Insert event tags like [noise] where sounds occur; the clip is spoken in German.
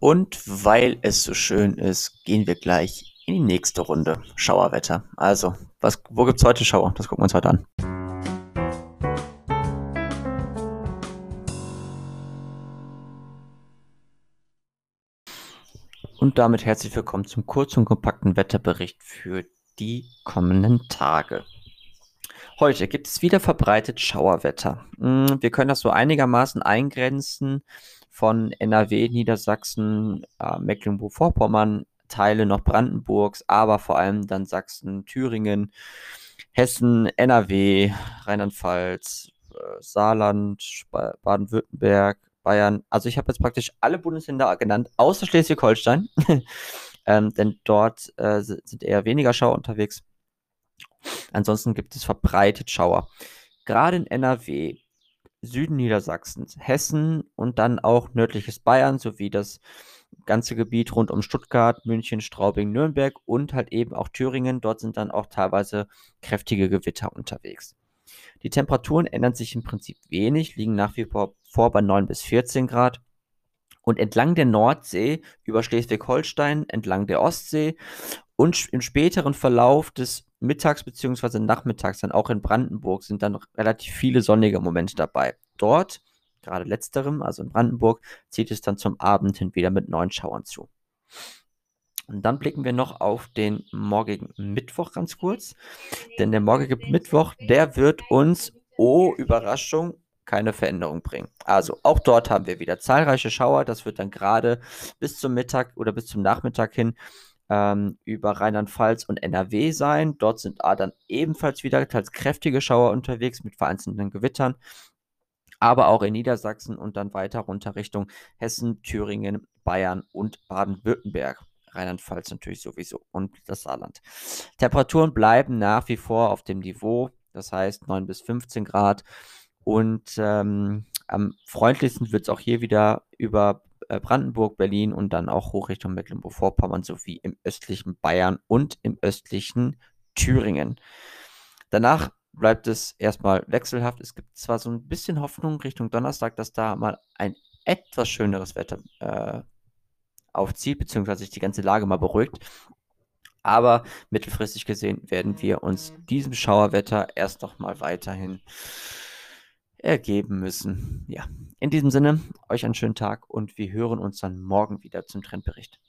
Und weil es so schön ist, gehen wir gleich in die nächste Runde Schauerwetter. Also, was, wo gibt's heute Schauer? Das gucken wir uns heute an. Und damit herzlich willkommen zum kurzen und kompakten Wetterbericht für die kommenden Tage. Heute gibt es wieder verbreitet Schauerwetter. Hm, wir können das so einigermaßen eingrenzen von NRW, Niedersachsen, äh, Mecklenburg-Vorpommern, Teile noch Brandenburgs, aber vor allem dann Sachsen, Thüringen, Hessen, NRW, Rheinland-Pfalz, äh, Saarland, Baden-Württemberg, Bayern. Also ich habe jetzt praktisch alle Bundesländer genannt, außer Schleswig-Holstein, [laughs] ähm, denn dort äh, sind eher weniger Schauer unterwegs. Ansonsten gibt es verbreitet Schauer. Gerade in NRW, Süden Niedersachsens, Hessen und dann auch nördliches Bayern sowie das ganze Gebiet rund um Stuttgart, München, Straubing, Nürnberg und halt eben auch Thüringen. Dort sind dann auch teilweise kräftige Gewitter unterwegs. Die Temperaturen ändern sich im Prinzip wenig, liegen nach wie vor bei 9 bis 14 Grad. Und entlang der Nordsee, über Schleswig-Holstein, entlang der Ostsee und im späteren Verlauf des Mittags bzw. Nachmittags, dann auch in Brandenburg, sind dann relativ viele sonnige Momente dabei. Dort, gerade letzterem, also in Brandenburg, zieht es dann zum Abend hin wieder mit neuen Schauern zu. Und dann blicken wir noch auf den morgigen Mittwoch ganz kurz. Denn der morgige Mittwoch, der wird uns, oh Überraschung, keine Veränderung bringen. Also auch dort haben wir wieder zahlreiche Schauer. Das wird dann gerade bis zum Mittag oder bis zum Nachmittag hin ähm, über Rheinland-Pfalz und NRW sein. Dort sind dann ebenfalls wieder teils kräftige Schauer unterwegs mit vereinzelten Gewittern. Aber auch in Niedersachsen und dann weiter runter Richtung Hessen, Thüringen, Bayern und Baden-Württemberg. Rheinland-Pfalz natürlich sowieso und das Saarland. Temperaturen bleiben nach wie vor auf dem Niveau, das heißt 9 bis 15 Grad. Und ähm, am freundlichsten wird es auch hier wieder über Brandenburg, Berlin und dann auch hoch Richtung Mecklenburg-Vorpommern sowie im östlichen Bayern und im östlichen Thüringen. Danach bleibt es erstmal wechselhaft. Es gibt zwar so ein bisschen Hoffnung Richtung Donnerstag, dass da mal ein etwas schöneres Wetter äh, aufzieht, beziehungsweise sich die ganze Lage mal beruhigt. Aber mittelfristig gesehen werden wir uns diesem Schauerwetter erst noch mal weiterhin ergeben müssen. Ja, in diesem Sinne, euch einen schönen Tag und wir hören uns dann morgen wieder zum Trendbericht.